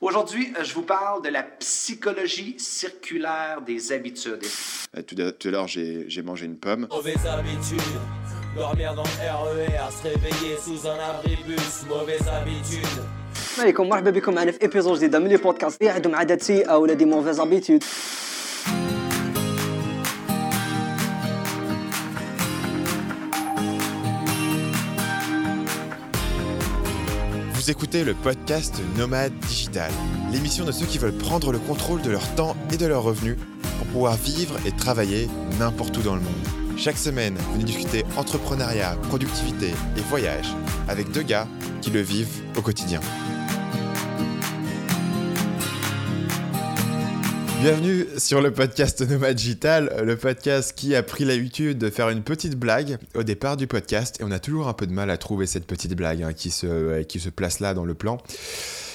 Aujourd'hui, je vous parle de la psychologie circulaire des habitudes. Euh, Tout à tout à l'heure, j'ai j'ai mangé une pomme. Mauvaise habitude, dormir dans le RER, se réveiller sous un abribus, mauvaise habitude. عليكم مرحبا بكم معنا في ايبيزود جديده من لي بودكاست اللي عندهم عادات سيئه ولا دي موفيز ابيتود Vous écoutez le podcast Nomade Digital, l'émission de ceux qui veulent prendre le contrôle de leur temps et de leurs revenus pour pouvoir vivre et travailler n'importe où dans le monde. Chaque semaine, venez discuter entrepreneuriat, productivité et voyage avec deux gars qui le vivent au quotidien. Bienvenue sur le podcast Nomade Digital, le podcast qui a pris l'habitude de faire une petite blague au départ du podcast et on a toujours un peu de mal à trouver cette petite blague hein, qui, se, qui se place là dans le plan.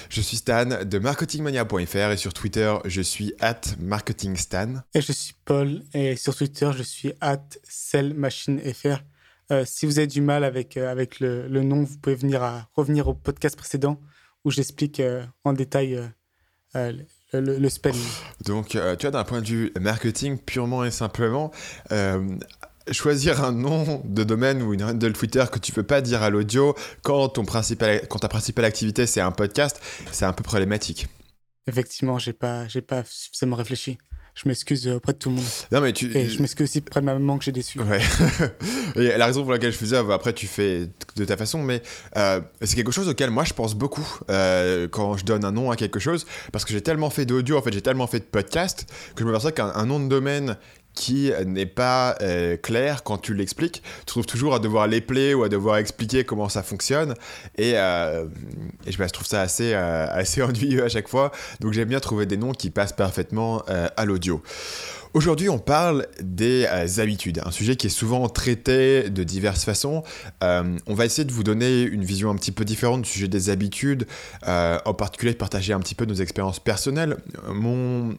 Je suis Stan de marketingmania.fr et sur Twitter je suis at marketingstan. Et je suis Paul et sur Twitter je suis at sellmachinefr. Euh, si vous avez du mal avec, euh, avec le, nom, vous pouvez venir revenir au podcast précédent où j'explique euh, en détail euh, euh, le, le, le spelling. Donc euh, tu vois d'un point de vue marketing purement et simplement, euh, choisir un nom de domaine ou une handle Twitter que tu peux pas dire à l'audio quand, ton principal, quand ta principale activité c'est un podcast, c'est un peu problématique. Effectivement, j'ai pas, j'ai pas suffisamment réfléchi. Je m'excuse euh, auprès de tout le monde. Non mais tu... Et je m'excuse aussi auprès de ma maman que j'ai déçu. Ouais. Et la raison pour laquelle je faisais, bah, après tu fais de ta façon, mais euh, c'est quelque chose auquel moi je pense beaucoup euh, quand je donne un nom à quelque chose, parce que j'ai tellement fait d'audio, en fait j'ai tellement fait de podcast, que je me perçois qu'un un nom de domaine qui n'est pas euh, clair quand tu l'expliques, tu trouves toujours à devoir l'épeler ou à devoir expliquer comment ça fonctionne, et, euh, bah, je trouve ça assez, euh, assez ennuyeux à chaque fois, donc j'aime bien trouver des noms qui passent parfaitement à l'audio. Aujourd'hui, on parle des habitudes, un sujet qui est souvent traité de diverses façons. On va essayer de vous donner une vision un petit peu différente du sujet des habitudes, en particulier de partager un petit peu nos expériences personnelles. Mon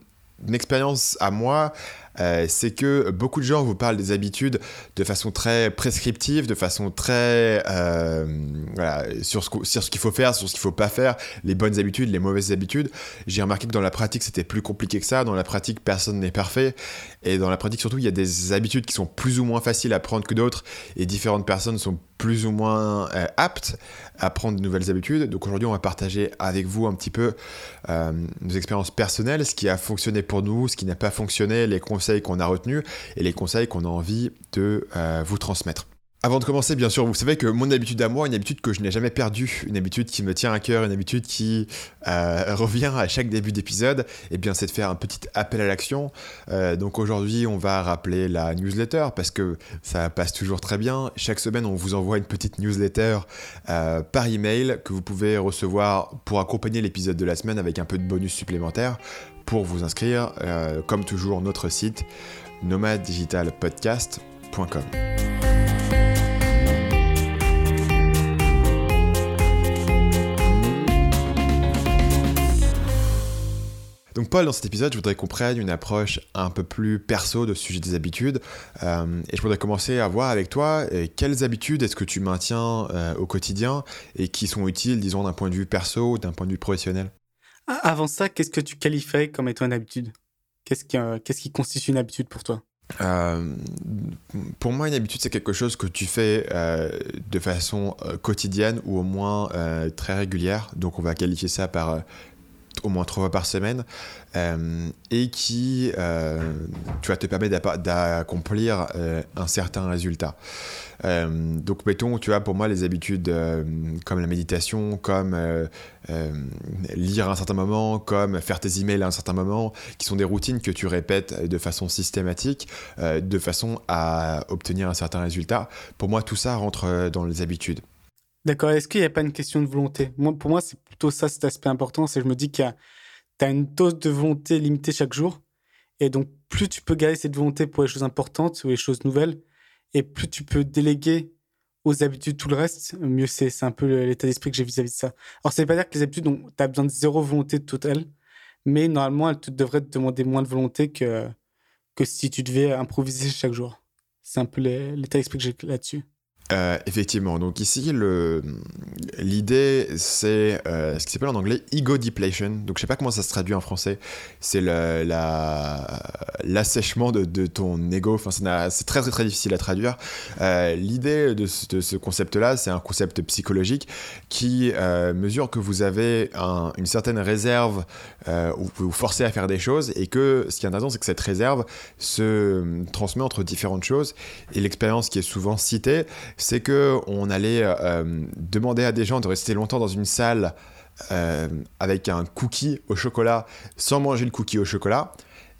expérience à moi, euh, c'est que beaucoup de gens vous parlent des habitudes de façon très prescriptive, de façon très euh, sur ce, qu'il faut faire, sur ce qu'il faut pas faire, les bonnes habitudes, les mauvaises habitudes. J'ai remarqué que dans la pratique, c'était plus compliqué que ça. Dans la pratique, personne n'est parfait. Et dans la pratique, surtout, il y a des habitudes qui sont plus ou moins faciles à prendre que d'autres, et différentes personnes sont plus ou moins euh, aptes à prendre de nouvelles habitudes. Donc aujourd'hui, on va partager avec vous un petit peu nos expériences personnelles, ce qui a fonctionné pour nous, ce qui n'a pas fonctionné, les conseils qu'on a retenus et les conseils qu'on a envie de euh, vous transmettre. Avant de commencer, bien sûr, vous savez que mon habitude à moi, une habitude que je n'ai jamais perdue, une habitude qui me tient à cœur, une habitude qui euh, revient à chaque début d'épisode, eh bien, c'est de faire un petit appel à l'action. Euh, donc aujourd'hui, on va rappeler la newsletter parce que ça passe toujours très bien. Chaque semaine, on vous envoie une petite newsletter euh, par email que vous pouvez recevoir pour accompagner l'épisode de la semaine avec un peu de bonus supplémentaire. Pour vous inscrire, euh, comme toujours, notre site nomaddigitalpodcast.com. Donc Paul, dans cet épisode, je voudrais qu'on prenne une approche un peu plus perso de ce sujet des habitudes. Euh, et je voudrais commencer à voir avec toi euh, quelles habitudes est-ce que tu maintiens euh, au quotidien et qui sont utiles, disons, d'un point de vue perso ou d'un point de vue professionnel? Ah, Avant ça, qu'est-ce que tu qualifierais comme étant une habitude? Qu'est-ce qui, euh, qu'est-ce qui constitue une habitude pour toi? Euh, pour moi, une habitude, c'est quelque chose que tu fais euh, de façon euh, quotidienne ou au moins très régulière. Donc, on va qualifier ça par au moins trois fois par semaine euh, et qui, euh, tu vas te permet d'accomplir euh, un certain résultat. Donc, mettons, tu vois, pour moi, les habitudes comme la méditation, comme lire à un certain moment, comme faire tes emails à un certain moment, qui sont des routines que tu répètes de façon systématique, de façon à obtenir un certain résultat. Pour moi, tout ça rentre dans les habitudes. D'accord, est-ce qu'il n'y a pas une question de volonté? Moi, Pour moi, c'est plutôt ça cet aspect important, c'est que je me dis qu'il y a as une dose de volonté limitée chaque jour, et donc plus tu peux garder cette volonté pour les choses importantes ou les choses nouvelles, et plus tu peux déléguer aux habitudes tout le reste, mieux c'est. C'est un peu l'état d'esprit que j'ai vis-à-vis de ça. Alors, ça veut pas dire que les habitudes, tu as besoin de zéro volonté totale, mais normalement, elles devraient te demander moins de volonté que, que si tu devais improviser chaque jour. C'est un peu l'état d'esprit que j'ai là-dessus. Euh, effectivement, donc ici l'idée c'est euh, ce qui s'appelle en anglais ego depletion. Donc je sais pas comment ça se traduit en français. C'est le, la l'assèchement de, de, ton ego. Enfin c'est très très très difficile à traduire. Euh, l'idée de, ce concept là, c'est un concept psychologique qui mesure que vous avez un, une certaine réserve où vous pouvez vous forcer à faire des choses et que ce qui est intéressant c'est que cette réserve se transmet entre différentes choses et l'expérience qui est souvent citée c'est que on allait euh, demander à des gens de rester longtemps dans une salle euh, avec un cookie au chocolat sans manger le cookie au chocolat.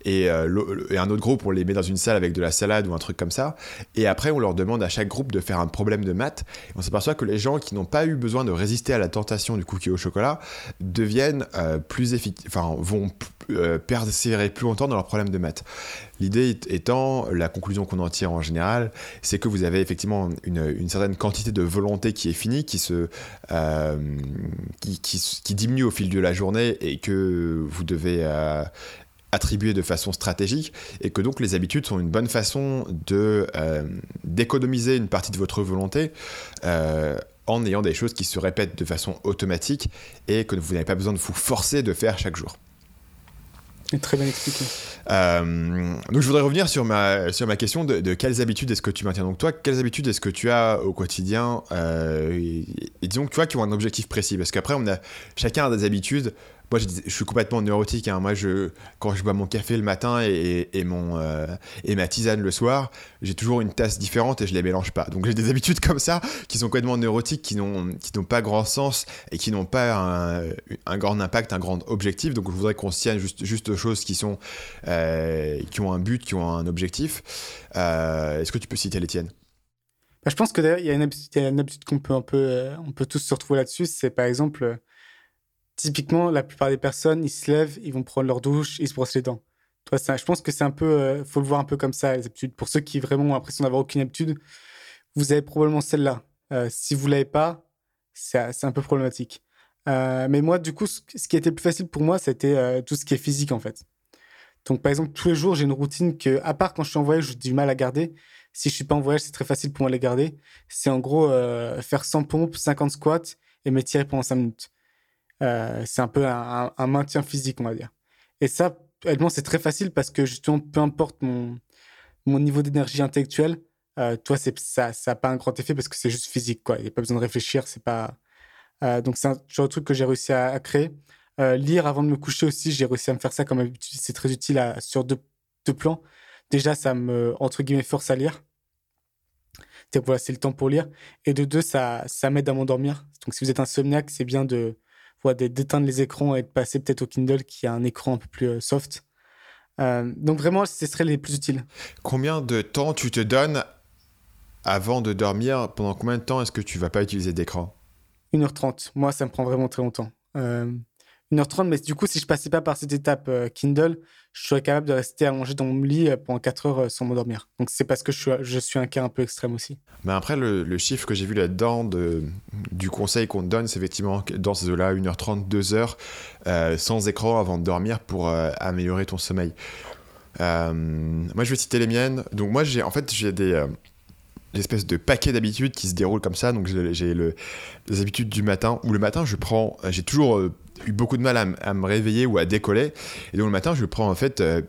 Et, euh, et, un autre groupe, on les met dans une salle avec de la salade ou un truc comme ça. Et après, on leur demande à chaque groupe de faire un problème de maths. Et on s'aperçoit que les gens qui n'ont pas eu besoin de résister à la tentation du cookie au chocolat deviennent euh, plus efficaces, enfin, vont euh, persévérer plus longtemps dans leurs problèmes de maths. L'idée étant, la conclusion qu'on en tire en général, c'est que vous avez effectivement une, certaine quantité de volonté qui est finie, qui, se, qui, diminue au fil de la journée et que vous devez attribuer de façon stratégique et que donc les habitudes sont une bonne façon de euh, d'économiser une partie de votre volonté euh, en ayant des choses qui se répètent de façon automatique et que vous n'avez pas besoin de vous forcer de faire chaque jour. Très bien expliqué. Euh, donc je voudrais revenir sur ma, sur ma question de, de quelles habitudes est-ce que tu maintiens. Donc toi, quelles habitudes est-ce que tu as au quotidien euh, et, et, disons que tu vois qui ont un objectif précis parce qu'après on a chacun a des habitudes moi je, suis complètement neurotique. Hein. Moi, quand je bois mon café le matin et, mon, euh, et ma tisane le soir, j'ai toujours une tasse différente et je les mélange pas. Donc j'ai des habitudes comme ça qui sont complètement neurotiques, qui n'ont, pas grand sens et qui n'ont pas un, grand impact, un grand objectif. Donc je voudrais qu'on se tienne juste, aux choses qui, sont, euh, qui ont un but, qui ont un objectif. Euh, est-ce que tu peux citer les tiennes? Bah, Je pense que d'ailleurs, il y a une habitude, il y a une habitude qu'on peut un peu, on peut tous se retrouver là-dessus. C'est par exemple typiquement, la plupart des personnes, ils se lèvent, ils vont prendre leur douche, ils se brossent les dents. Toi, ça, je pense que c'est un peu, euh, faut le voir un peu comme ça, les habitudes. Pour ceux qui vraiment ont l'impression d'avoir aucune habitude, vous avez probablement celle-là. Euh, si vous l'avez pas, c'est un peu problématique. Euh, mais moi, du coup, ce, qui était plus facile pour moi, c'était euh, tout ce qui est physique, en fait. Donc, par exemple, tous les jours, j'ai une routine que, à part quand je suis en voyage, j'ai du mal à garder. Si je suis pas en voyage, c'est très facile pour moi de les garder. C'est en gros faire 100 pompes, 50 squats et m'étirer pendant 5 minutes. Euh, c'est un peu un, maintien physique, on va dire. Et ça, honnêtement, c'est très facile parce que justement, peu importe mon, mon niveau d'énergie intellectuelle, euh, toi, ça n'a ça pas un grand effet parce que c'est juste physique, quoi. Il n'y a pas besoin de réfléchir, c'est pas. Euh, donc, c'est un genre de truc que j'ai réussi à, créer. Euh, lire avant de me coucher aussi, j'ai réussi à me faire ça comme habitude. C'est très utile sur deux, deux plans. Déjà, ça me, entre guillemets, force à lire. C'est le temps pour lire. Et de deux, ça, ça m'aide à m'endormir. Donc, si vous êtes insomniaque, c'est bien de, d'éteindre les écrans et de passer peut-être au Kindle qui a un écran un peu plus euh, soft. Euh, donc vraiment, ce serait les plus utiles. Combien de temps tu te donnes avant de dormir? Pendant combien de temps est-ce que tu vas pas utiliser d'écran? 1h30. Moi, ça me prend vraiment très longtemps. Euh, 1h30, mais du coup, si je passais pas par cette étape euh, Kindle, je serais capable de rester allongé dans mon lit euh, pendant 4 heures euh, sans m'endormir. Donc c'est parce que je suis, un cas un peu extrême aussi. Mais après, le, chiffre que j'ai vu là-dedans de, du conseil qu'on te donne, c'est effectivement dans ces eaux-là, 1h30, 2 heures euh, sans écran avant de dormir pour améliorer ton sommeil. Moi, je vais citer les miennes. Donc moi, j'ai en fait, j'ai des l'espèce de paquet d'habitudes qui se déroulent comme ça. Donc j'ai le, les habitudes du matin, où le matin, je prends, j'ai toujours eu beaucoup de mal à, me réveiller ou à décoller. Et donc le matin, je prends en fait euh,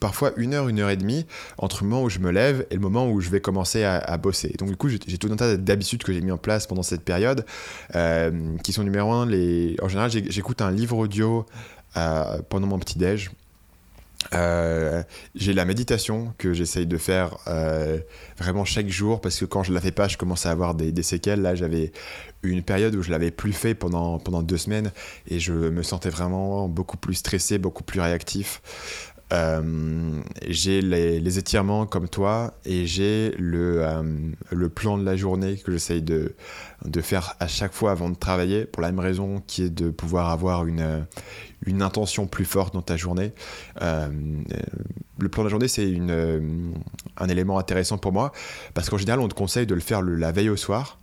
parfois une heure, une heure et demie entre le moment où je me lève et le moment où je vais commencer à, à bosser. Donc du coup, j'ai tout un tas d'habitudes que j'ai mis en place pendant cette période, euh, qui sont numéro un, les... en général, j'écoute un livre audio euh, pendant mon petit-déj. Euh, j'ai la méditation que j'essaye de faire euh, vraiment chaque jour parce que quand je la fais pas, je commence à avoir des, des séquelles. Là, j'avais une période où je l'avais plus fait pendant, pendant deux semaines et je me sentais vraiment beaucoup plus stressé, beaucoup plus réactif. Euh, j'ai les, étirements comme toi et j'ai le, euh, le plan de la journée que j'essaye de, de faire à chaque fois avant de travailler pour la même raison qui est de pouvoir avoir une, une intention plus forte dans ta journée. Euh, le plan de la journée, c'est euh, un élément intéressant pour moi parce qu'en général, on te conseille de le faire la veille au soir.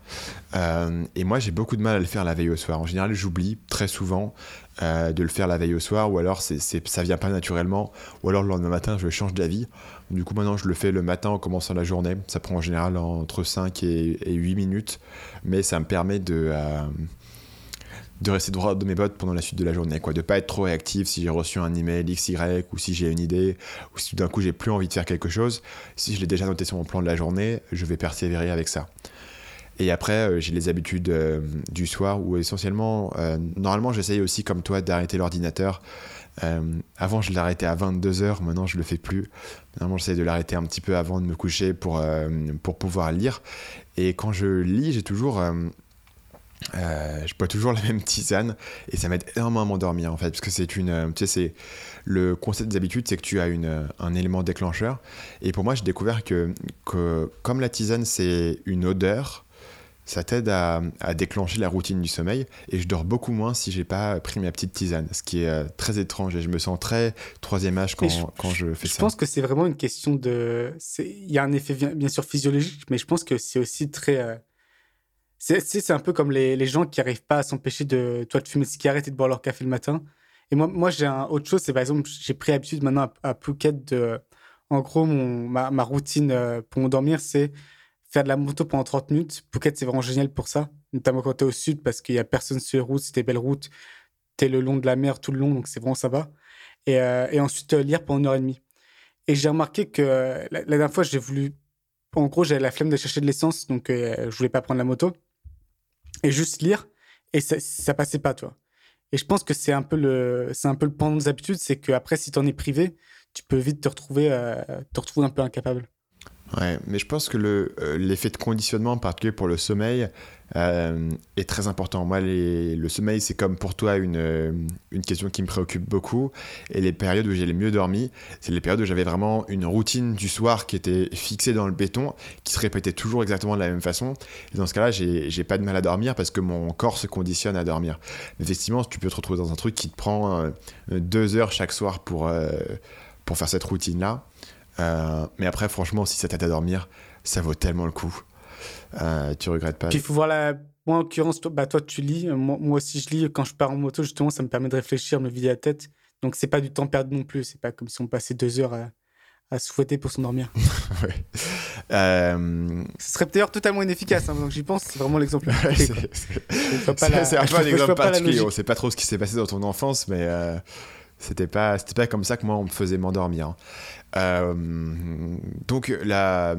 Euh, et moi, j'ai beaucoup de mal à le faire la veille au soir. En général, j'oublie très souvent euh, de le faire la veille au soir ou alors c'est, c'est, ça vient pas naturellement ou alors le lendemain matin, je change d'avis. Du coup, maintenant, je le fais le matin en commençant la journée. Ça prend en général entre 5 et, et 8 minutes, mais ça me permet de de rester droit de mes bottes pendant la suite de la journée, quoi, de pas être trop réactif si j'ai reçu un email XY ou si j'ai une idée ou si tout d'un coup j'ai plus envie de faire quelque chose. Si je l'ai déjà noté sur mon plan de la journée, je vais persévérer avec ça. Et après, euh, j'ai les habitudes euh, du soir où essentiellement, euh, normalement, j'essaye aussi comme toi d'arrêter l'ordinateur. Avant, je l'arrêtais à 22h, maintenant, je le fais plus. Normalement, j'essaie de l'arrêter un petit peu avant de me coucher pour, pour pouvoir lire. Et quand je lis, j'ai toujours je bois toujours la même tisane et ça m'aide énormément à m'endormir en fait parce que c'est une tu sais c'est le concept des habitudes c'est que tu as une, un élément déclencheur et pour moi j'ai découvert que, que comme la tisane c'est une odeur ça t'aide à, à, déclencher la routine du sommeil et je dors beaucoup moins si j'ai pas pris ma petite tisane ce qui est euh, très étrange et je me sens très troisième âge quand je, quand je fais je ça je pense que c'est vraiment une question de il y a un effet bien, sûr physiologique mais je pense que c'est aussi très euh c'est un peu comme les, les gens qui n'arrivent pas à s'empêcher de, toi, de fumer de cigarette et de boire leur café le matin. Et moi, moi j'ai un autre chose, c'est par exemple, j'ai pris l'habitude maintenant à, à, Phuket de. En gros, mon, ma, ma routine euh, pour m'endormir, c'est faire de la moto pendant 30 minutes. Phuket, c'est vraiment génial pour ça, notamment quand tu es au sud, parce qu'il n'y a personne sur les routes, c'est des belles routes. Tu es le long de la mer tout le long, donc c'est vraiment sympa. Et, euh, et ensuite, euh, lire pendant une heure et demie. Et j'ai remarqué que la, la, dernière fois, j'ai voulu. En gros, j'avais la flemme de chercher de l'essence, donc euh, je voulais pas prendre la moto et juste lire et ça, ça passait pas toi et je pense que c'est un peu le c'est un peu le pendant des habitudes c'est que après si tu en es privé tu peux vite te retrouver euh, te retrouver un peu incapable Ouais, mais je pense que euh, l'effet de conditionnement, en particulier pour le sommeil, euh, est très important. Moi, le sommeil, c'est comme pour toi une, euh, une question qui me préoccupe beaucoup. Et les périodes où j'ai le mieux dormi, c'est les périodes où j'avais vraiment une routine du soir qui était fixée dans le béton, qui se répétait toujours exactement de la même façon. Et dans ce cas-là, j'ai, pas de mal à dormir parce que mon corps se conditionne à dormir. Mais effectivement, tu peux te retrouver dans un truc qui te prend deux heures chaque soir pour, pour faire cette routine-là. Euh, mais après, franchement, si ça t'aide à dormir, ça vaut tellement le coup. Euh, tu regrettes pas. Puis il faut voir la. Moi, en l'occurrence, toi, bah, toi, tu lis. Moi, moi, aussi, je lis. Quand je pars en moto, justement, ça me permet de réfléchir, me vider la tête. Donc, c'est pas du temps perdu non plus. C'est pas comme si on passait deux heures à, à se fouetter pour s'endormir. ouais. euh... Ce serait d'ailleurs totalement inefficace. Hein, donc, j'y pense, c'est vraiment l'exemple. Ouais, c'est, un peu un exemple particulier. On sait pas trop ce qui s'est passé dans ton enfance, mais. Euh... C'était pas, pas comme ça que moi on me faisait m'endormir. Euh, donc là,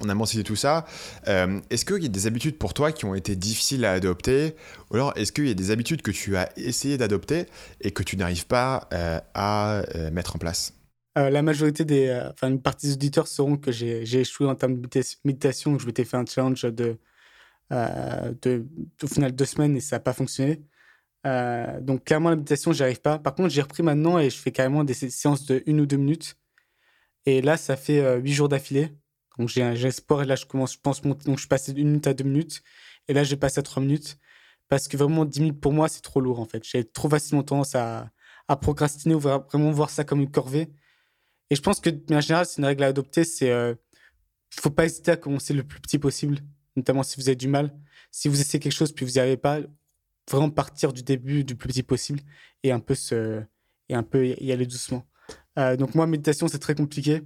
on a mentionné tout ça. Euh, est-ce qu'il y a des habitudes pour toi qui ont été difficiles à adopter Ou alors est-ce qu'il y a des habitudes que tu as essayé d'adopter et que tu n'arrives pas euh, à mettre en place la majorité des, enfin une partie des auditeurs sauront que j'ai échoué en termes de méditation. Je m'étais fait un challenge de, de, au final deux semaines et ça n'a pas fonctionné. Donc clairement la méditation j'y arrive pas par contre j'ai repris maintenant et je fais carrément des séances de une ou deux minutes et là ça fait euh, huit jours d'affilée. Donc j'ai un, sport et là je commence je pense monter donc je passe d'une minute à deux minutes. Et là je passe à trois minutes. Parce que vraiment dix minutes pour moi c'est trop lourd en fait. J'ai trop facilement tendance à, procrastiner ou vraiment voir ça comme une corvée. Et je pense que en général c'est une règle à adopter c'est euh, faut pas hésiter à commencer le plus petit possible notamment si vous avez du mal. Si vous essayez quelque chose puis vous n'y arrivez pas vraiment partir du début du plus petit possible et un peu et un peu y aller doucement. Euh, donc moi méditation c'est très compliqué.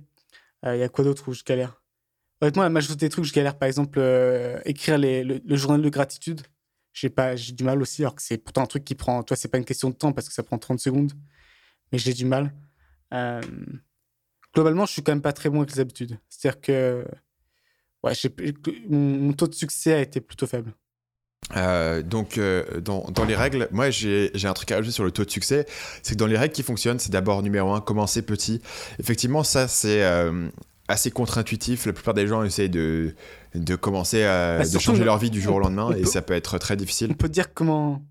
Il euh, y a quoi d'autre où je galère? Honnêtement la majorité des trucs je galère par exemple euh, écrire le, journal de gratitude. J'ai du mal aussi alors que c'est pourtant un truc qui prend toi c'est pas une question de temps parce que ça prend 30 secondes mais j'ai du mal. Globalement je suis quand même pas très bon avec les habitudes. C'est-à-dire que ouais, mon, mon taux de succès a été plutôt faible. Euh, donc, euh, dans, dans, les règles, moi j'ai un truc à ajouter sur le taux de succès. C'est que dans les règles qui fonctionnent, c'est d'abord numéro un, commencer petit. Effectivement, ça c'est euh, assez contre-intuitif. La plupart des gens essayent de, de commencer à bah, de changer leur vie du jour au lendemain et ça peut être très difficile. On peut dire comment.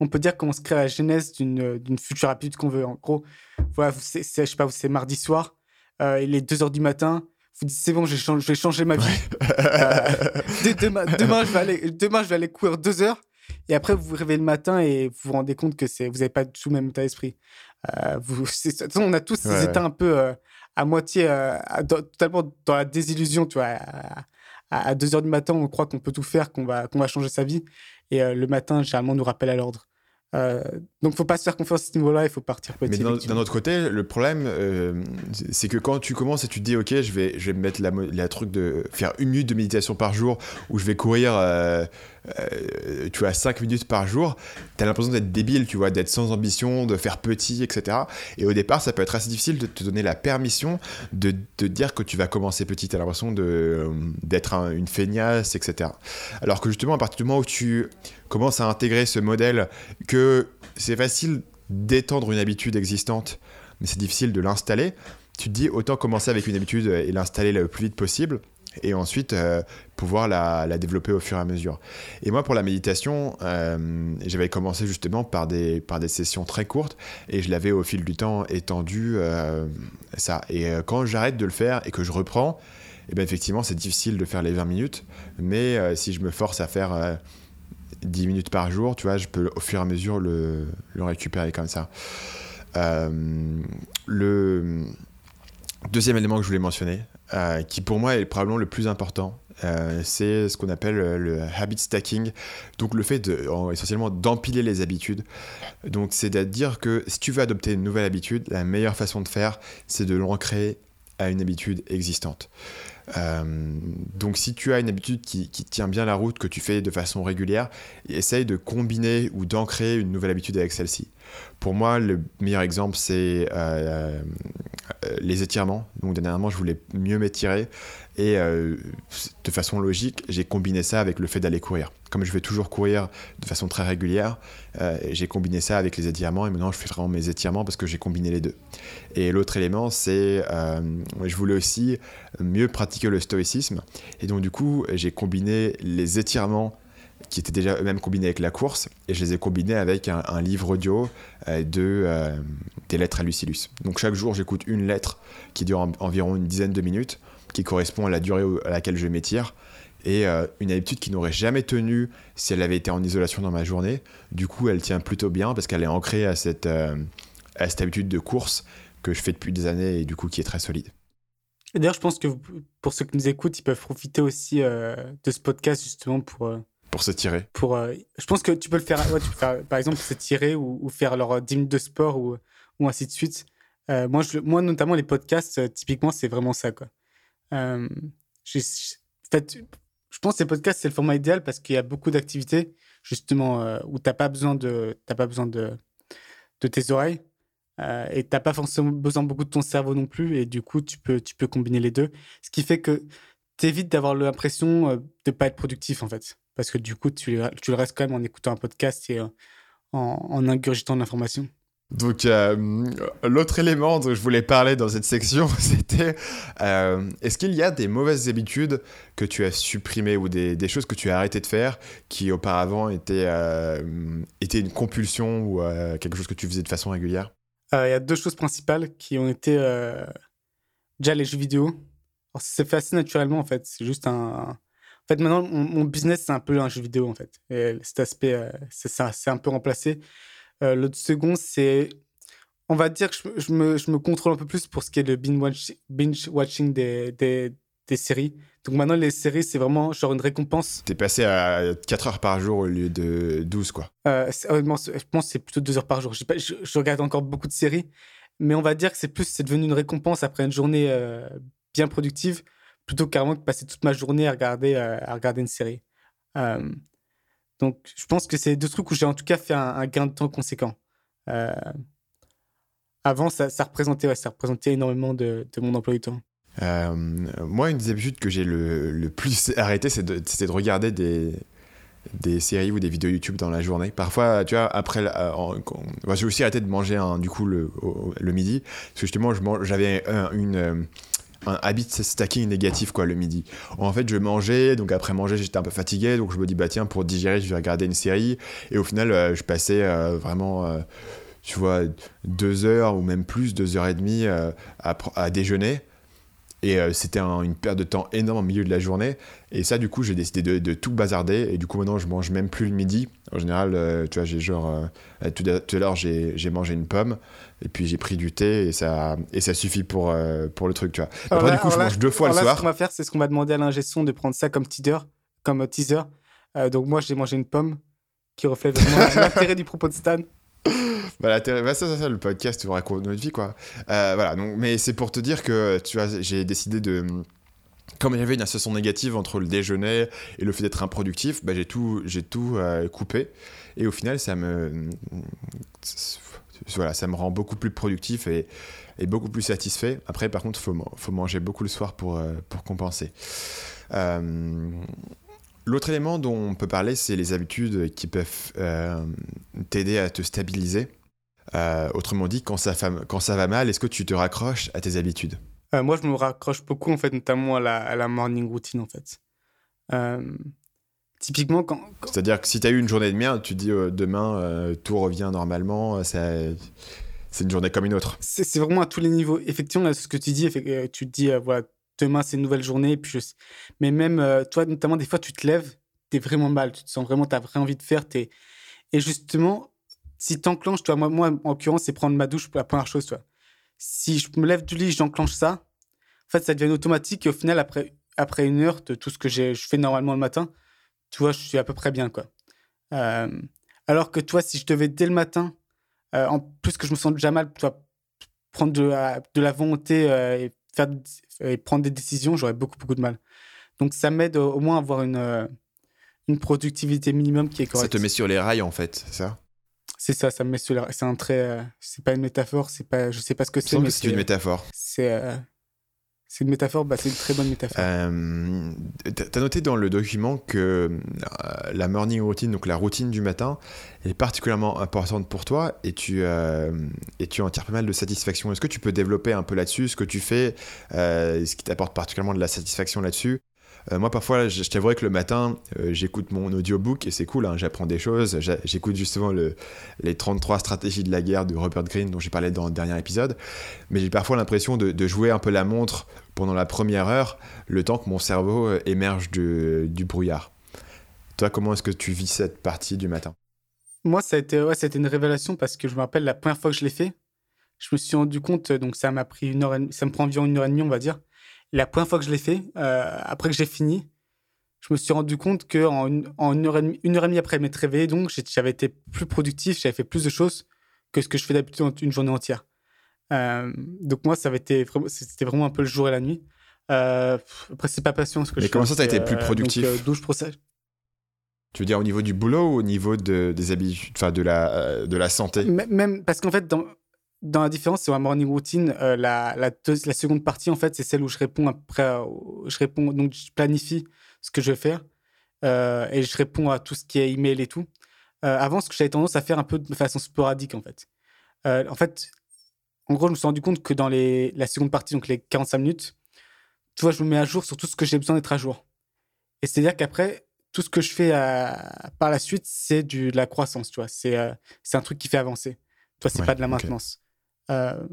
On peut dire comment se crée la genèse d'une future habitude qu'on veut. En gros, voilà, c'est, je sais pas, c'est mardi soir, il est 2 h du matin, vous dites c'est bon, je vais changer ma vie. Ouais. euh, demain, demain, je vais aller, demain, je vais aller courir deux heures. Et après, vous vous réveillez le matin et vous vous rendez compte que vous n'avez pas du tout le même état d'esprit. Euh, vous, c'est- de toute façon, on a tous ces Ouais, états un peu euh, à moitié, euh, à- dans- totalement dans la désillusion, tu vois. À, à, à 2 heures du matin, on croit qu'on peut tout faire, qu'on va, qu'on va changer sa vie. Et le matin, généralement, on nous rappelle à l'ordre. Euh, donc, faut pas se faire confiance à ce niveau-là, il faut partir petit. Mais d'un autre côté, le problème, euh, c'est- que quand tu commences et tu te dis, ok, je vais, je vais me mettre la, la truc de faire une minute de méditation par jour, ou je vais courir, euh, euh, tu vois, 5 minutes par jour, t'as l'impression d'être débile, tu vois, d'être sans ambition, de faire petit, etc. Et au départ, ça peut être assez difficile de te donner la permission de te dire que tu vas commencer petit. T'as l'impression de, euh, d'être un- une feignasse, etc. Alors que justement, à partir du moment où tu commences à intégrer ce modèle, que c'est facile d'étendre une habitude existante, mais c'est difficile de l'installer, tu te dis autant commencer avec une habitude et l'installer le plus vite possible, et ensuite euh, pouvoir la, développer au fur et à mesure. Et moi, pour la méditation, euh, j'avais commencé justement par des, par des sessions très courtes, et je l'avais au fil du temps étendu euh, ça. Et quand j'arrête de le faire et que je reprends, et bien effectivement, c'est difficile de faire les 20 minutes, mais si je me force à faire euh, 10 minutes par jour, tu vois, je peux au fur et à mesure le, le récupérer comme ça. Le deuxième élément que je voulais mentionner, euh, qui pour moi est probablement le plus important, euh, c'est ce qu'on appelle euh, le habit stacking, donc le fait essentiellement d'empiler les habitudes. Donc c'est à dire que si tu veux adopter une nouvelle habitude, la meilleure façon de faire, c'est de l'ancrer à une habitude existante. Euh, donc si tu as une habitude qui, qui tient bien la route, que tu fais de façon régulière, essaye de combiner ou d'ancrer une nouvelle habitude avec celle-ci. Pour moi, le meilleur exemple, c'est euh, euh, les étirements. Donc dernièrement, je voulais mieux m'étirer et de façon logique, j'ai combiné ça avec le fait d'aller courir. Comme je vais toujours courir de façon très régulière, j'ai combiné ça avec les étirements et maintenant je fais vraiment mes étirements parce que j'ai combiné les deux. Et l'autre élément, c'est je voulais aussi mieux pratiquer le stoïcisme et donc du coup, j'ai combiné les étirements qui étaient déjà eux-mêmes combinés avec la course, et je les ai combinés avec un, livre audio euh, de, euh, des lettres à Lucilius. Donc chaque jour, j'écoute une lettre qui dure en- environ une dizaine de minutes, qui correspond à la durée à laquelle je m'étire, et euh, une habitude qui n'aurait jamais tenu si elle avait été en isolation dans ma journée. Du coup, elle tient plutôt bien parce qu'elle est ancrée à cette, à cette habitude de course que je fais depuis des années et du coup qui est très solide. D'ailleurs, je pense que pour ceux qui nous écoutent, ils peuvent profiter aussi euh, de ce podcast justement pour. euh, Pour se tirer. pour euh, je pense que tu peux le faire, ouais, tu peux faire par exemple s'étirer ou, ou faire leur euh, 10 minutes de sport ou, ou ainsi de suite. Euh, moi, je, moi, notamment, les podcasts, euh, typiquement, c'est vraiment ça. Quoi. En fait, je pense que les podcasts, c'est le format idéal parce qu'il y a beaucoup d'activités justement où tu n'as pas besoin, de, t'as pas besoin de, de tes oreilles. Euh, et tu n'as pas forcément besoin beaucoup de ton cerveau non plus. Et du coup, tu peux, tu peux combiner les deux. Ce qui fait que tu évites d'avoir l'impression euh, de ne pas être productif, en fait. Parce que du coup, tu, le restes quand même en écoutant un podcast et euh, en, ingurgitant l'information. Donc, euh, l'autre élément dont je voulais parler dans cette section, c'était est-ce qu'il y a des mauvaises habitudes que tu as supprimées ou des, des choses que tu as arrêté de faire qui auparavant étaient, étaient une compulsion ou quelque chose que tu faisais de façon régulière? Euh, Il y a deux choses principales qui ont été euh, déjà les jeux vidéo. C'est fait assez naturellement, en fait. C'est juste un. En fait, maintenant, mon, business, c'est un peu un jeu vidéo, en fait. Et cet aspect, euh, c'est un peu remplacé. Euh, L'autre second, c'est. On va dire que je, me- contrôle un peu plus pour ce qui est le binge-watch- binge-watching des séries. Donc maintenant, les séries, c'est vraiment genre une récompense. T'es passé à 4 heures par jour au lieu de 12, quoi. Euh, honnêtement, c'est- je pense que c'est plutôt deux heures par jour. Pas- Je, je regarde encore beaucoup de séries, mais on va dire que c'est plus, c'est devenu une récompense après une journée euh, bien productive, plutôt carrément que de passer toute ma journée à regarder, euh, à regarder une série. Euh, donc, je pense que c'est deux trucs où j'ai en tout cas fait un, un gain de temps conséquent. Euh, avant, ça, ça représentait, ouais, ça représentait énormément de, de mon emploi du temps. Euh, moi, une des habitudes que j'ai le, le plus arrêté, c'est de, regarder des, des séries ou des vidéos YouTube dans la journée. Parfois, tu vois, après, moi, j'ai aussi arrêté de manger hein, du coup le, le midi, parce que justement, j'avais un, une, euh, un habit stacking négatif quoi le midi. En fait, je mangeais, donc après manger, j'étais un peu fatigué, donc je me dis bah tiens, pour digérer, je vais regarder une série, et au final, euh, je passais euh, vraiment. euh, tu vois, deux heures ou même plus, deux heures et demie euh, à déjeuner. Et euh, c'était un- une perte de temps énorme au milieu de la journée. Et ça, du coup, j'ai décidé de, de tout bazarder. Et du coup, maintenant, je mange même plus le midi. En général, euh, tu vois, j'ai genre. euh, tout à, l'heure, j'ai mangé une pomme. Et puis, j'ai pris du thé. Et ça, et ça suffit pour, pour le truc, tu vois. Après, Alors là- du coup, je là- mange deux fois le là, soir. Ce qu'on va faire, c'est ce qu'on va demander à l'ingé son de prendre ça comme teaser. Comme teaser. Donc moi, j'ai mangé une pomme qui reflète vraiment l'intérêt du propos de Stan. Bah, l'intérêt- bah, ça, ça, ça, le podcast, on raconte notre vie, quoi. Euh, voilà, donc, mais c'est pour te dire que, tu vois, j'ai décidé de. Comme il y avait une association négative entre le déjeuner et le fait d'être improductif, bah, j'ai tout, tout euh, coupé. Et au final, ça me. Voilà, ça me rend beaucoup plus productif et, et beaucoup plus satisfait. Après, par contre, il faut, faut manger beaucoup le soir pour, euh, pour compenser. Euh, L'autre élément dont on peut parler, c'est les habitudes qui peuvent euh, t'aider à te stabiliser. Euh, autrement dit, quand ça, fa- quand ça va mal, est-ce que tu te raccroches à tes habitudes? Euh, moi, je me raccroche beaucoup, en fait, notamment à la, à la morning routine, en fait. Euh, typiquement, quand, quand- C'est-à-dire que si tu as eu une journée de merde, tu te dis demain, tout revient normalement, ça- c'est une journée comme une autre. c'est vraiment à tous les niveaux. Effectivement, là, ce que tu dis, tu te dis, voilà, demain, c'est une nouvelle journée. Puis je... Mais même, toi, notamment, des fois, tu te lèves, tu es vraiment mal, tu te sens vraiment, tu as vraiment envie de faire. Et justement, si tu enclenches, toi, moi, moi, en l'occurrence, c'est prendre ma douche pour la première chose, toi. Si je me lève du lit, j'enclenche ça, en fait, ça devient automatique. Et au final, après, après une heure de tout ce que je fais normalement le matin, tu vois, je suis à peu près bien, quoi. Euh, alors que toi, si je devais dès le matin, euh, en plus que je me sens déjà mal, toi, prendre de la, de la volonté euh, et, faire, et prendre des décisions, j'aurais beaucoup, beaucoup de mal. Donc, ça m'aide au au moins à avoir une, une productivité minimum qui est Ça correcte. te met sur les rails, en fait, c'est ça? C'est ça, ça me met sur la... C'est un trait... euh, c'est pas une métaphore, c'est pas... Je sais pas ce que c'est, c'est une métaphore. C'est euh, c'est une métaphore, bah, c'est une très bonne métaphore. Euh, t'as t'as noté dans le document que euh, la morning routine, donc la routine du matin, est particulièrement importante pour toi et tu, euh, et tu en tires pas mal de satisfaction. Est-ce que tu peux développer un peu là-dessus ce que tu fais, ce qui t'apporte particulièrement de la satisfaction là-dessus? Euh, moi, parfois, je, je t'avouerai que le matin, euh, j'écoute mon audiobook et c'est cool, hein, j'apprends des choses. J'écoute justement le, les 33 stratégies de la guerre de Rupert Green dont j'ai parlé dans le dernier épisode. Mais j'ai parfois l'impression de, jouer un peu la montre pendant la première heure, le temps que mon cerveau euh, émerge du, brouillard. Toi, comment est-ce que tu vis cette partie du matin? Moi, ça a été, une révélation parce que je me rappelle la première fois que je l'ai fait, je me suis rendu compte, donc ça m'a pris une heure, ça me prend environ une heure et demie, on va dire. La première fois que je l'ai fait, euh, après que j'ai fini, je me suis rendu compte que en une, en une heure et demie, une heure et demie après m'être réveillé, donc j'avais été plus productif, j'avais fait plus de choses que ce que je fais d'habitude une journée entière. Euh, donc moi, ça avait été c'était vraiment un peu le jour et la nuit. Euh, après, c'est pas patient ce que Mais je comment fais, ça, t'as été plus donc, productif euh, douche, procès. Tu veux dire au niveau du boulot ou au niveau de, des habitudes, enfin de la, de la santé? M- Même parce qu'en fait, dans, dans la différence, c'est ma morning routine. euh, la, la, la seconde partie, en fait, c'est celle où je réponds après. euh, je réponds, donc je planifie ce que je vais faire euh, et je réponds à tout ce qui est email et tout. Euh, avant, ce que j'avais tendance à faire un peu de façon sporadique, en fait. En fait, en gros, je me suis rendu compte que dans les, la seconde partie, donc les 45 minutes, tu vois, je me mets à jour sur tout ce que j'ai besoin d'être à jour. Et c'est-à-dire qu'après, tout ce que je fais à- par la suite, c'est de la croissance, tu vois. C'est un truc qui fait avancer. Toi, c'est Ouais, pas de la maintenance. Euh,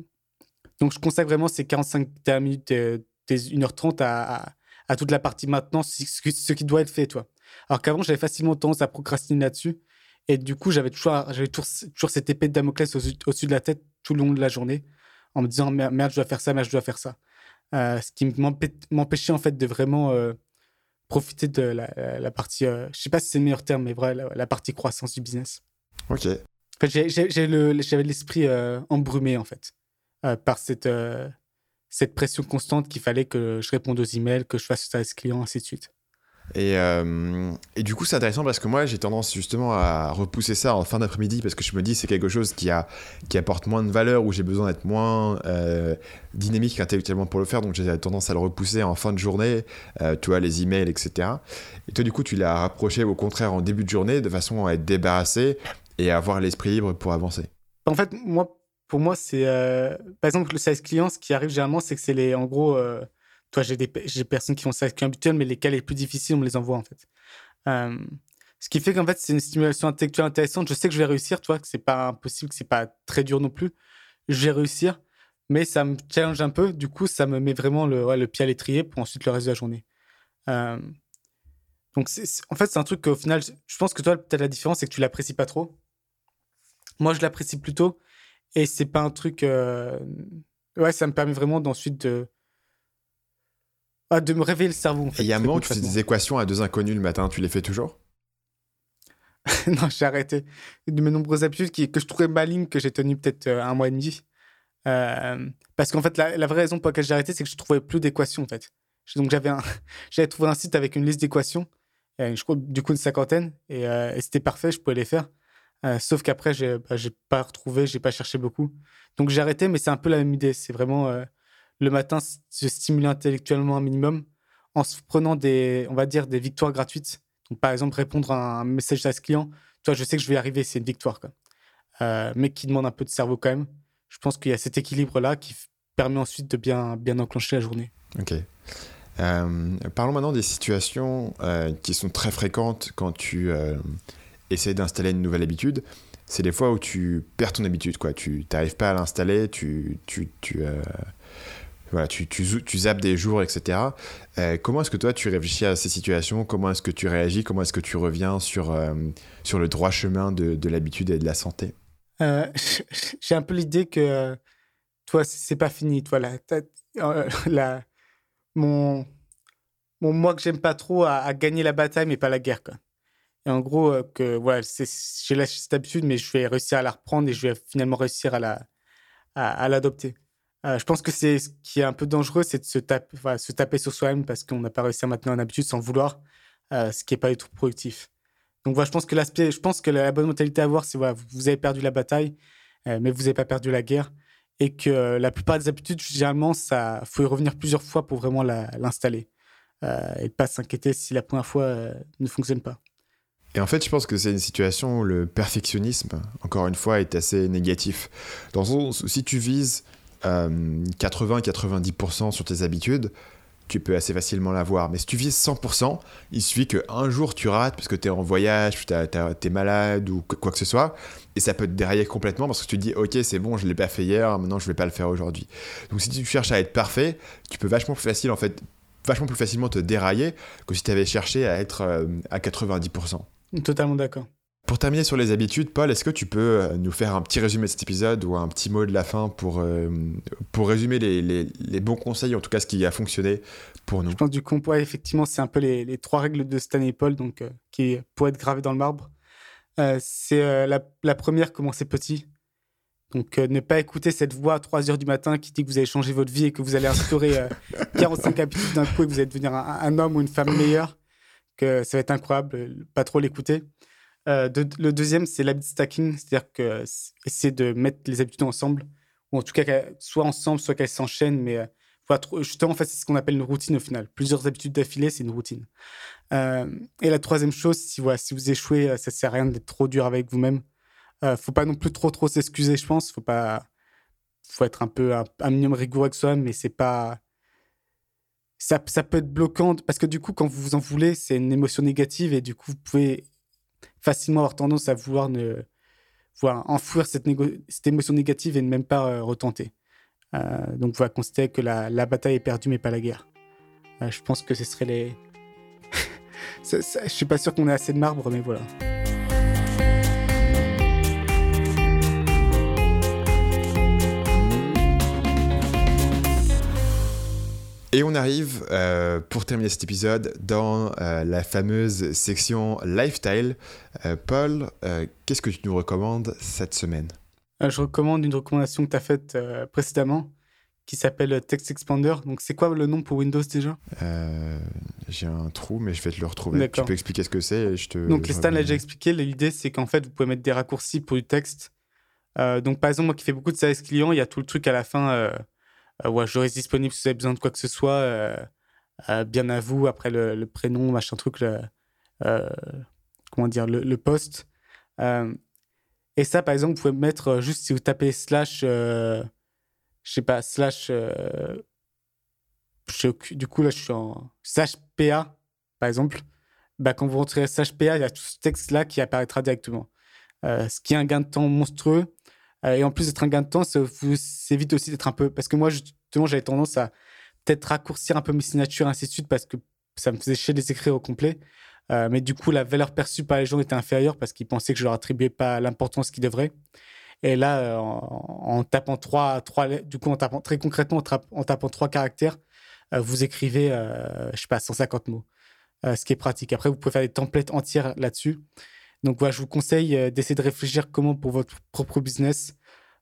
donc, je consacre vraiment ces 45 dernières minutes, des 1h30 à, toute la partie maintenance, ce qui, doit être fait, toi. Alors qu'avant, j'avais facilement tendance à procrastiner là-dessus. Et du coup, j'avais toujours, cette épée de Damoclès au- au-dessus de la tête tout le long de la journée, en me disant merde, je dois faire ça, merde, je dois faire ça. Euh, ce qui m'empê- m'empêchait en fait de vraiment euh, profiter de la partie, euh, je sais pas si c'est le meilleur terme, mais vrai, la, la partie croissance du business. Ok. J'avais l'esprit euh, embrumé en fait euh, par cette, euh, cette pression constante qu'il fallait que je réponde aux emails, que je fasse ça à ce client, ainsi de suite. Et, du coup, c'est intéressant parce que moi, j'ai tendance justement à repousser ça en fin d'après-midi parce que je me dis c'est quelque chose qui, apporte moins de valeur, où j'ai besoin d'être moins dynamique intellectuellement pour le faire. Donc, j'ai tendance à le repousser en fin de journée, tu vois, les emails, etc. Et toi, du coup, tu l'as rapproché au contraire en début de journée de façon à être débarrassé et avoir l'esprit libre pour avancer. En fait, moi, pour moi, c'est. euh, par exemple, le service client, ce qui arrive généralement, c'est que c'est les. En gros, euh, toi, j'ai des, des personnes qui font service client habituel, mais les les plus difficiles, on me les envoie, en fait. Euh, ce qui fait qu'en fait, c'est une stimulation intellectuelle intéressante. Je sais que je vais réussir, toi, que c'est pas impossible, que c'est pas très dur non plus. Je vais réussir. mais ça me challenge un peu. Du coup, ça me met vraiment le, ouais, le pied à l'étrier pour ensuite le reste de la journée. Donc, en fait, c'est un truc qu'au final, je pense que toi, peut-être la différence, c'est que tu l'apprécies pas trop. Moi, je l'apprécie plutôt. Et c'est pas un truc. euh, Ouais, ça me permet vraiment d'ensuite de. Ah, de me réveiller le cerveau. En fait, Et il y a un moment tu fais concrètement. des équations à deux inconnus le matin, tu les fais toujours? Non, j'ai arrêté. De mes nombreuses habitudes qui, que je trouvais malignes, que j'ai tenues peut-être euh, un mois et demi. Euh, parce qu'en fait, la, la vraie raison pour laquelle j'ai arrêté, c'est que je trouvais plus d'équations, en fait. Donc, j'avais, j'avais trouvé un site avec une liste d'équations, je crois, du coup, une cinquantaine, et, euh, et c'était parfait, je pouvais les faire. Euh, sauf qu'après, j'ai, bah, pas retrouvé, j'ai pas cherché beaucoup. Donc, j'ai arrêté, mais c'est un peu la même idée. C'est vraiment euh, le matin, se stimuler intellectuellement un minimum en se prenant des, on va dire, des victoires gratuites. Donc, par exemple, répondre à un message à ce client. Toi, je sais que je vais y arriver, c'est une victoire, quoi. Euh, mais qui demande un peu de cerveau quand même. Je pense qu'il y a cet équilibre-là qui permet ensuite de bien, bien enclencher la journée. Ok. Parlons maintenant des situations qui sont très fréquentes quand tu essaies d'installer une nouvelle habitude. C'est des fois où tu perds ton habitude, quoi. Tu n'arrives pas à l'installer, tu, tu, tu, euh, voilà, tu, tu, tu zappes des jours, etc. Euh, comment est-ce que toi, tu réfléchis à ces situations? Comment est-ce que tu réagis? Comment est-ce que tu reviens sur, euh, sur le droit chemin de, de l'habitude et de la santé? J'ai un peu l'idée que, toi, c'est pas fini. Toi, la- mon, mon moi que j'aime pas trop a, a gagné la bataille, mais pas la guerre, quoi. Et en gros, que voilà, j'ai cette habitude, mais je vais réussir à la reprendre et je vais finalement réussir à la à, l'adopter. Je pense que c'est ce qui est un peu dangereux, c'est de se taper, voilà, se taper sur soi-même parce qu'on n'a pas réussi à maintenir une habitude sans vouloir, ce qui est pas du tout productif. Donc voilà, je pense que l'aspect, je pense que la, bonne mentalité à avoir, c'est voilà, vous, avez perdu la bataille, mais vous n'avez pas perdu la guerre, et que la plupart des habitudes, généralement, ça, faut y revenir plusieurs fois pour vraiment l'installer, et pas s'inquiéter si la première fois ne fonctionne pas. Et en fait, je pense que c'est une situation où le perfectionnisme, encore une fois, est assez négatif. Dans le sens où si tu vises euh, 80-90% sur tes habitudes, tu peux assez facilement l'avoir. Mais si tu vises 100%, il suffit qu'un jour tu rates parce que tu es en voyage, tu es malade ou quoi que ce soit, et ça peut te dérailler complètement parce que tu te dis, ok, c'est bon, je l'ai pas fait hier, maintenant je vais pas le faire aujourd'hui. Donc si tu cherches à être parfait, tu peux vachement plus facile, en fait, vachement plus facilement te dérailler que si tu avais cherché à être euh, à 90%. Totalement d'accord. Pour terminer sur les habitudes, Paul, est-ce que tu peux euh, nous faire un petit résumé de cet épisode ou un petit mot de la fin pour, euh, pour résumer les, les- les bons conseils, en tout cas ce qui a fonctionné pour nous? Je pense du coup, ouais, effectivement, c'est un peu les, les trois règles de Stanley Paul, donc euh, qui pourraient être gravées dans le marbre. Euh, c'est la, la première, commencer petit. Donc, ne pas écouter cette voix à 3 heures du matin qui dit que vous allez changer votre vie et que vous allez instaurer euh, 45 habitudes d'un coup et que vous allez devenir un, un homme ou une femme meilleure, que ça va être incroyable, euh, pas trop l'écouter. Euh, le deuxième, c'est l'habit stacking, c'est-à-dire que essayer de mettre les habitudes ensemble, ou en tout cas soit ensemble, soit qu'elles s'enchaînent, mais euh, justement, en fait, c'est ce qu'on appelle une routine au final. Plusieurs habitudes d'affilée, c'est une routine. Et la troisième chose, si, vous échouez, ça sert à rien d'être trop dur avec vous-même. Faut pas non plus trop trop s'excuser, je pense. Faut pas, faut être un peu un, minimum rigoureux avec soi, mais c'est pas. Ça, peut être bloquant parce que du coup, quand vous vous en voulez, c'est une émotion négative et du coup, vous pouvez facilement avoir tendance à vouloir ne, enfouir cette, émotion négative et ne même pas euh, retenter. Euh, donc voilà, considérer que la, la bataille est perdue, mais pas la guerre. Euh, je pense que ce serait les. Ça- ça- je suis pas sûr qu'on ait assez de marbre, mais voilà. Et on arrive, euh, pour terminer cet épisode, dans euh, la fameuse section Lifestyle. Euh, Paul, qu'est-ce que tu nous recommandes cette semaine? Je recommande une recommandation que tu as faite précédemment qui s'appelle Text Expander. Donc, c'est quoi le nom pour Windows déjà? J'ai un trou, mais je vais te le retrouver. Tu peux expliquer ce que c'est et je te... Donc, je Stan l'a déjà expliqué. L'idée, c'est qu'en fait, vous pouvez mettre des raccourcis pour du texte. Donc, par exemple, moi qui fais beaucoup de service client, il y a tout le truc à la fin. Euh, ouais, je reste disponible si vous avez besoin de quoi que ce soit. euh, euh, bien à vous, après le, prénom, machin truc, le, comment dire, le, poste. Et ça, par exemple, vous pouvez mettre juste si vous tapez slash, je sais pas, slash. du coup, là, je suis en slash PA, par exemple bah, quand vous rentrez slash PA, il y a tout ce texte-là qui apparaîtra directement. Ce qui est un gain de temps monstrueux. Euh, et en plus d'être un gain de temps, ça vous évite aussi d'être un peu. Parce que moi, justement, j'avais tendance à peut-être raccourcir un peu mes signatures, ainsi de suite, parce que ça me faisait chier de les écrire au complet. Euh, mais du coup, la valeur perçue par les gens était inférieure parce qu'ils pensaient que je leur attribuais pas l'importance qu'ils devraient. Et là, euh, en, tapant trois, trois, du coup, en tapant très concrètement, en, tapant trois caractères, vous écrivez, je sais pas, 150 mots, ce qui est pratique. Après, vous pouvez faire des templates entières là-dessus. Donc voilà, je vous conseille d'essayer de réfléchir comment pour votre propre business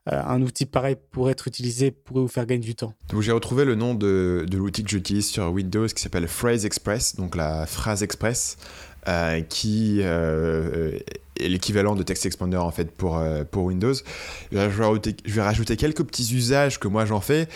un outil pareil pourrait être utilisé pourrait vous faire gagner du temps. Donc j'ai retrouvé le nom de, l'outil que j'utilise sur Windows qui s'appelle Phrase Express, donc la phrase express. Euh, qui euh, l'équivalent de Text Expander en fait pour, euh, pour Windows. Je vais, rajouter, quelques petits usages que moi j'en fais,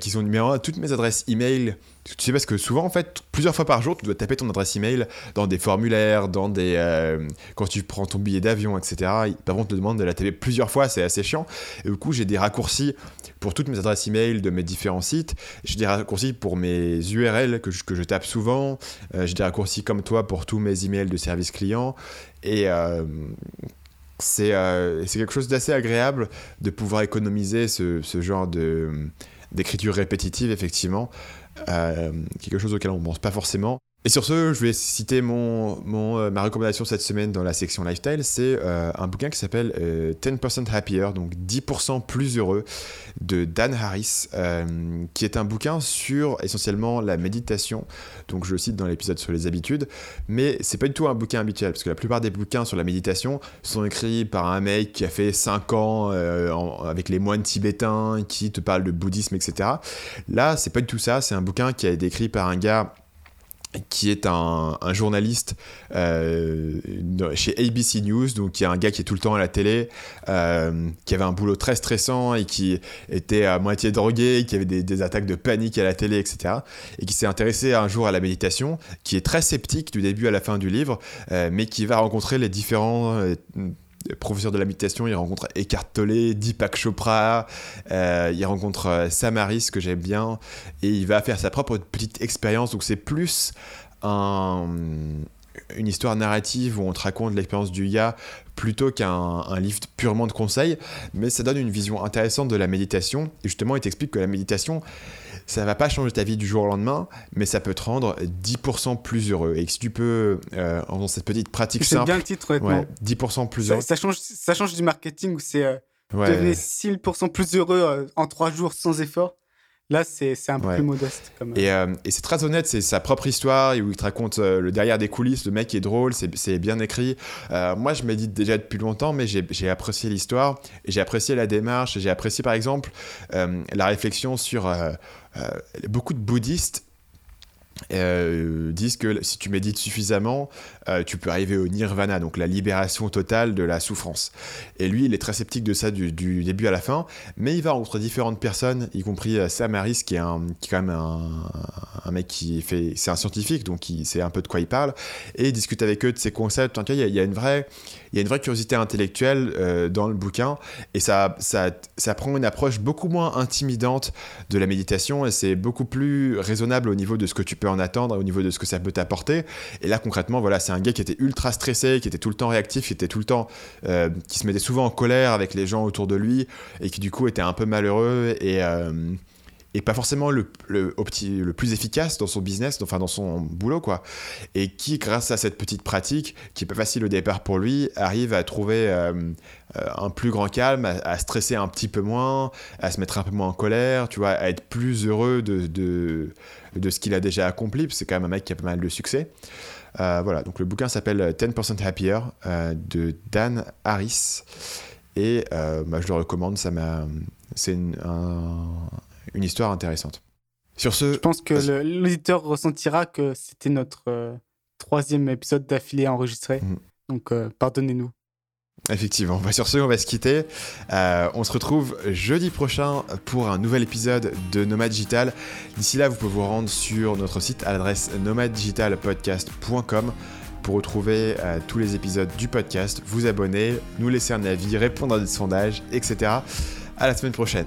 qui sont numéro 1, toutes mes adresses email. Tu sais parce que souvent en fait, plusieurs fois par jour, tu dois taper ton adresse email dans des formulaires, dans des quand tu prends ton billet d'avion, etc. Par contre, on te demande de la taper plusieurs fois, c'est assez chiant. Et du coup, j'ai des raccourcis pour toutes mes adresses email de mes différents sites. J'ai des raccourcis pour mes URL que je, que je tape souvent. j'ai des raccourcis comme toi pour tous mes emails de service client. Et euh, euh, c'est quelque chose d'assez agréable de pouvoir économiser ce, genre d'écriture répétitive, effectivement. Euh, quelque chose auquel on ne pense pas forcément. Et sur ce, je vais citer mon, euh, ma recommandation cette semaine dans la section lifestyle. C'est euh, un bouquin qui s'appelle 10% euh, Happier, donc 10% plus heureux, de Dan Harris, qui est un bouquin sur essentiellement la méditation. Donc je le cite dans l'épisode sur les habitudes, mais c'est pas du tout un bouquin habituel, parce que la plupart des bouquins sur la méditation sont écrits par un mec qui a fait 5 ans avec les moines tibétains, qui te parle de bouddhisme, etc. Là, c'est pas du tout ça, c'est un bouquin qui a été écrit par un gars qui est un, journaliste euh, chez ABC News, donc qui est un gars qui est tout le temps à la télé, euh, qui avait un boulot très stressant et qui était à moitié drogué, qui avait des, attaques de panique à la télé, etc. Et qui s'est intéressé un jour à la méditation, qui est très sceptique du début à la fin du livre, euh, mais qui va rencontrer les différents professeur de la méditation, il rencontre Eckhart Tolle, Deepak Chopra, euh, il rencontre euh, Samaris que j'aime bien, et il va faire sa propre petite expérience. Donc c'est plus une histoire narrative où on te raconte l'expérience du ya plutôt qu'un livre purement de conseils, mais ça donne une vision intéressante de la méditation. Et justement, il t'explique que la méditation, ça va pas changer ta vie du jour au lendemain, mais ça peut te rendre 10% plus heureux. Et si tu peux, euh, en faisant cette petite pratique simple. Bien le titre, ouais, 10% plus heureux. Ça, change, ça change du marketing où c'est euh, devenir 6% plus heureux euh, en 3 jours sans effort. Là, c'est un peu plus modeste. Comme... Et, euh, et c'est très honnête, c'est sa propre histoire, où il te raconte le derrière des coulisses, le mec est drôle, c'est bien écrit. moi, je médite déjà depuis longtemps, mais j'ai apprécié l'histoire, j'ai apprécié la démarche, j'ai apprécié par exemple la réflexion sur euh, beaucoup de bouddhistes euh, disent que si tu médites suffisamment, euh, tu peux arriver au nirvana, donc la libération totale de la souffrance. Et lui, il est très sceptique de ça du, début à la fin, mais il va rencontrer différentes personnes, y compris Sam Harris, qui est, un, quand même un, mec qui fait, c'est un scientifique, donc il sait un peu de quoi il parle, et il discute avec eux de ses concepts. Il y, a, il y a une vraie, il y a une vraie curiosité intellectuelle euh, dans le bouquin et ça, prend une approche beaucoup moins intimidante de la méditation et c'est beaucoup plus raisonnable au niveau de ce que tu peux en attendre, au niveau de ce que ça peut t'apporter. Et là, concrètement, voilà, c'est un gars qui était ultra stressé, qui était tout le temps réactif, qui était tout le temps, euh, qui se mettait souvent en colère avec les gens autour de lui et qui du coup était un peu malheureux et euh, et pas forcément le, le, le, plus efficace dans son business, enfin dans son boulot, quoi. Et qui, grâce à cette petite pratique, qui est pas facile au départ pour lui, arrive à trouver euh, euh, un plus grand calme, à, stresser un petit peu moins, à se mettre un peu moins en colère, tu vois, à être plus heureux de, de, de ce qu'il a déjà accompli, c'est quand même un mec qui a pas mal de succès. Euh, voilà, donc le bouquin s'appelle 10% Happier de Dan Harris. Et bah, je le recommande, ça m'a. C'est un une histoire intéressante. Sur ce, je pense que l'auditeur ressentira que c'était notre euh, troisième épisode d'affilée enregistré. Mhm. Donc, euh, pardonnez-nous. Effectivement. Bah, sur ce, on va se quitter. Euh, on se retrouve jeudi prochain pour un nouvel épisode de Nomad Digital. D'ici là, vous pouvez vous rendre sur notre site à l'adresse nomaddigitalpodcast.com pour retrouver tous les épisodes du podcast, vous abonner, nous laisser un avis, répondre à des sondages, etc. À la semaine prochaine.